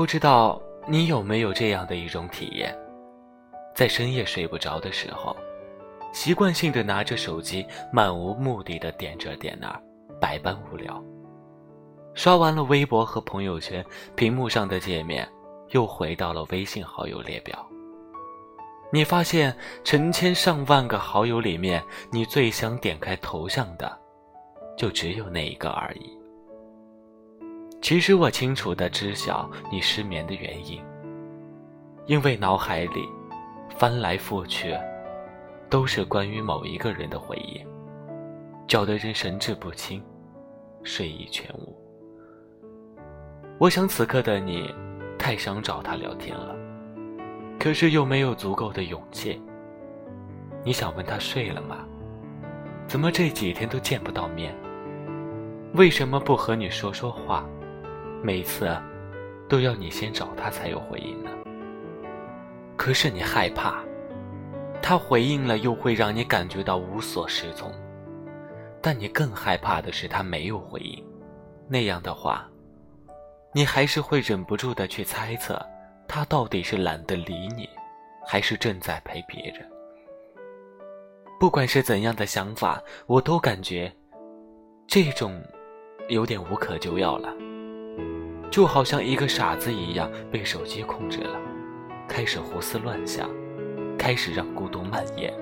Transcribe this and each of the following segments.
不知道你有没有这样的一种体验，在深夜睡不着的时候，习惯性的拿着手机，漫无目的的点这点那，百般无聊。刷完了微博和朋友圈，屏幕上的界面又回到了微信好友列表。你发现成千上万个好友里面，你最想点开头像的，就只有那一个而已。其实我清楚的知晓你失眠的原因，因为脑海里翻来覆去都是关于某一个人的回忆，搅得人神志不清，睡意全无。我想此刻的你太想找他聊天了，可是又没有足够的勇气。你想问他睡了吗？怎么这几天都见不到面？为什么不和你说说话？每次都要你先找他才有回应呢。可是你害怕，他回应了又会让你感觉到无所适从。但你更害怕的是他没有回应，那样的话，你还是会忍不住的去猜测，他到底是懒得理你，还是正在陪别人。不管是怎样的想法，我都感觉这种有点无可救药了。就好像一个傻子一样被手机控制了，开始胡思乱想，开始让孤独蔓延，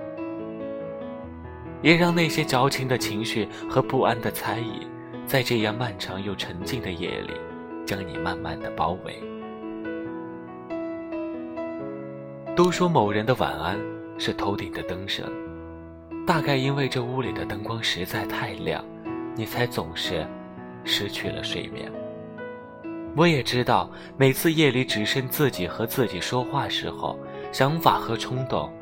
也让那些矫情的情绪和不安的猜疑，在这样漫长又沉静的夜里，将你慢慢的包围。都说某人的晚安是头顶的灯声，大概因为这屋里的灯光实在太亮，你才总是失去了睡眠。我也知道，每次夜里只剩自己和自己说话时候，想法和冲动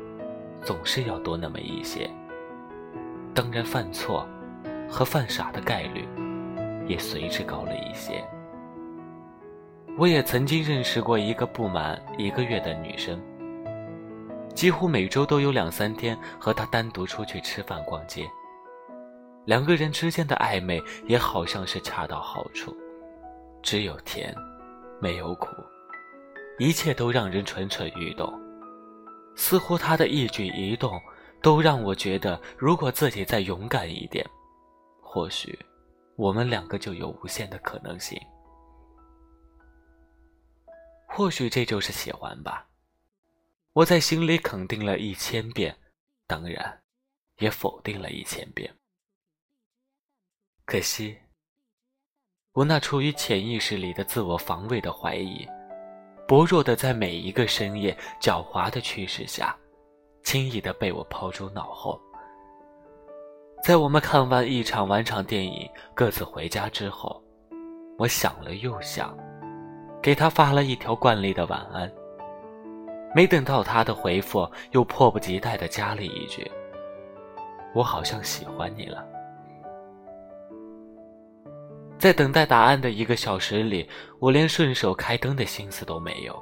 总是要多那么一些。当然，犯错和犯傻的概率也随之高了一些。我也曾经认识过一个不满一个月的女生，几乎每周都有两三天和她单独出去吃饭、逛街，两个人之间的暧昧也好像是恰到好处。只有甜，没有苦，一切都让人蠢蠢欲动。似乎他的一举一动都让我觉得，如果自己再勇敢一点，或许我们两个就有无限的可能性。或许这就是喜欢吧。我在心里肯定了一千遍，当然，也否定了一千遍。可惜。我那出于潜意识里的自我防卫的怀疑，薄弱的在每一个深夜狡猾的趋势下，轻易的被我抛诸脑后。在我们看完一场完场电影，各自回家之后，我想了又想，给他发了一条惯例的晚安。没等到他的回复，又迫不及待的加了一句：“我好像喜欢你了。”在等待答案的一个小时里，我连顺手开灯的心思都没有，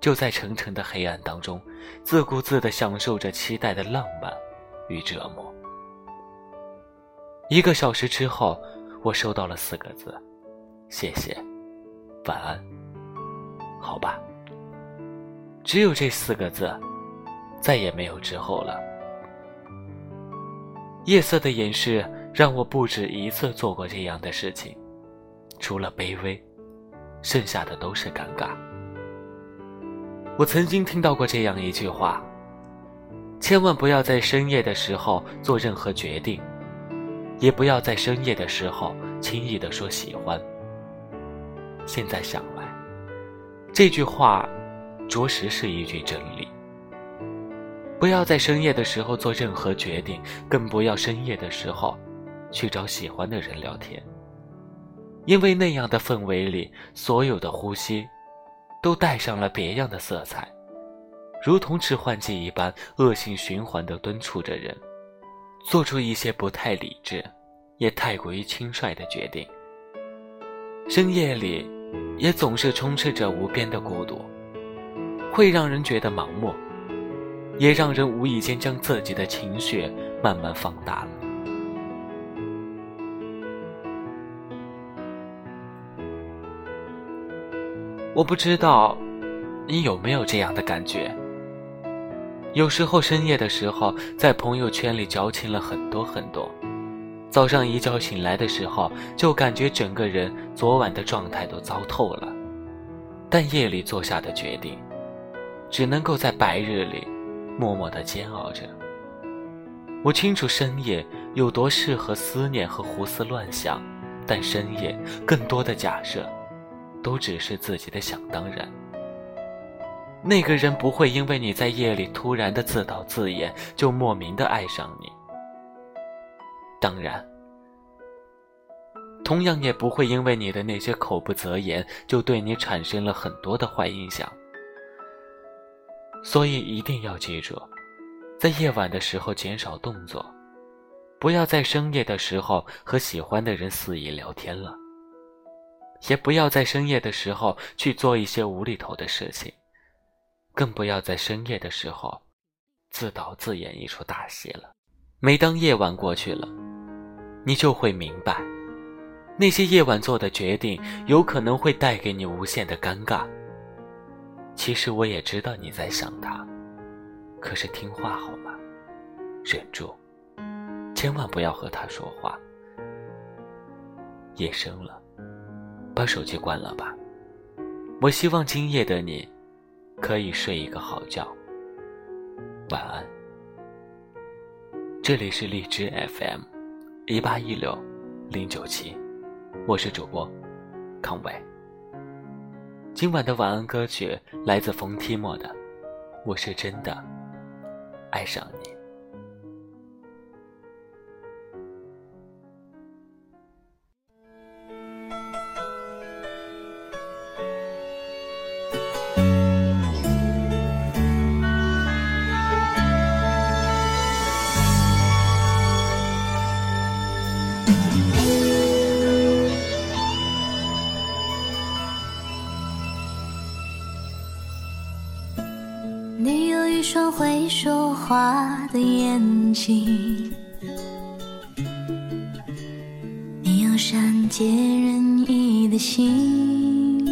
就在沉沉的黑暗当中，自顾自地享受着期待的浪漫与折磨。一个小时之后，我收到了四个字：“谢谢，晚安。”好吧，只有这四个字，再也没有之后了。夜色的掩饰。让我不止一次做过这样的事情，除了卑微，剩下的都是尴尬。我曾经听到过这样一句话：千万不要在深夜的时候做任何决定，也不要在深夜的时候轻易的说喜欢。现在想来，这句话着实是一句真理。不要在深夜的时候做任何决定，更不要深夜的时候。去找喜欢的人聊天，因为那样的氛围里，所有的呼吸都带上了别样的色彩，如同致幻剂一般，恶性循环地敦促着人做出一些不太理智，也太过于轻率的决定。深夜里，也总是充斥着无边的孤独，会让人觉得盲目，也让人无意间将自己的情绪慢慢放大了。我不知道，你有没有这样的感觉？有时候深夜的时候，在朋友圈里矫情了很多很多，早上一觉醒来的时候，就感觉整个人昨晚的状态都糟透了。但夜里做下的决定，只能够在白日里默默的煎熬着。我清楚深夜有多适合思念和胡思乱想，但深夜更多的假设。都只是自己的想当然。那个人不会因为你在夜里突然的自导自演，就莫名的爱上你。当然，同样也不会因为你的那些口不择言，就对你产生了很多的坏印象。所以一定要记住，在夜晚的时候减少动作，不要在深夜的时候和喜欢的人肆意聊天了。也不要在深夜的时候去做一些无厘头的事情，更不要在深夜的时候自导自演一出大戏了。每当夜晚过去了，你就会明白，那些夜晚做的决定有可能会带给你无限的尴尬。其实我也知道你在想他，可是听话好吗？忍住，千万不要和他说话。夜深了。把手机关了吧，我希望今夜的你，可以睡一个好觉。晚安。这里是荔枝 FM，一八一六零九七，我是主播康伟。今晚的晚安歌曲来自冯提莫的《我是真的爱上你》。会说话的眼睛，你有善解人意的心，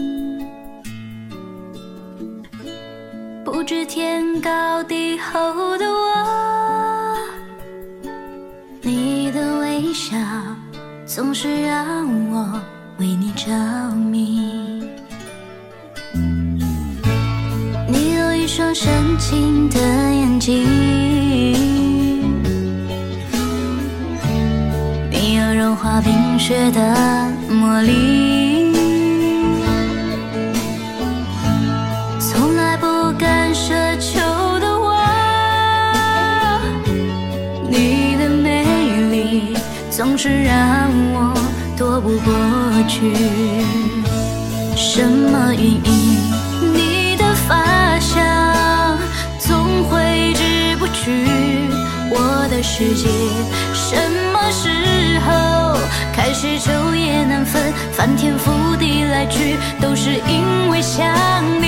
不知天高地厚的我，你的微笑总是让我为你着迷。情的眼睛，你有融化冰雪的魔力，从来不敢奢求的我，你的美丽总是让我躲不过去，什么原因？世界什么时候开始昼夜难分，翻天覆地来去，都是因为想你。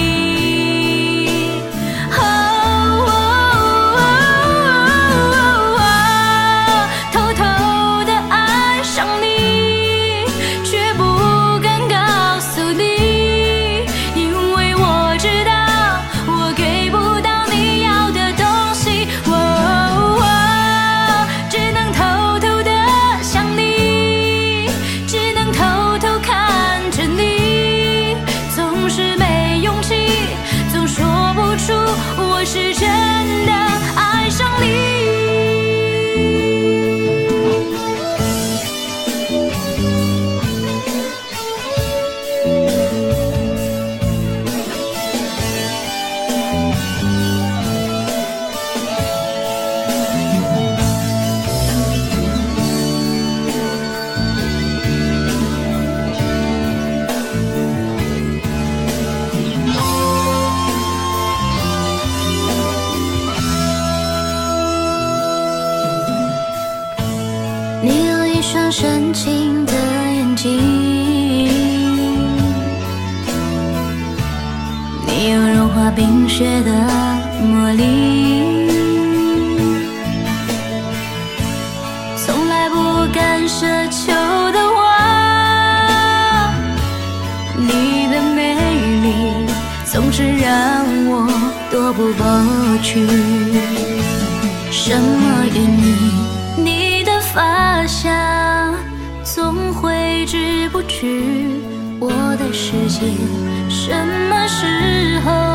新的眼睛，你有融化冰雪的魔力，从来不敢奢求的话。你的美丽总是让我躲不过去，什么原因？你的发香。知不觉，我的世界什么时候？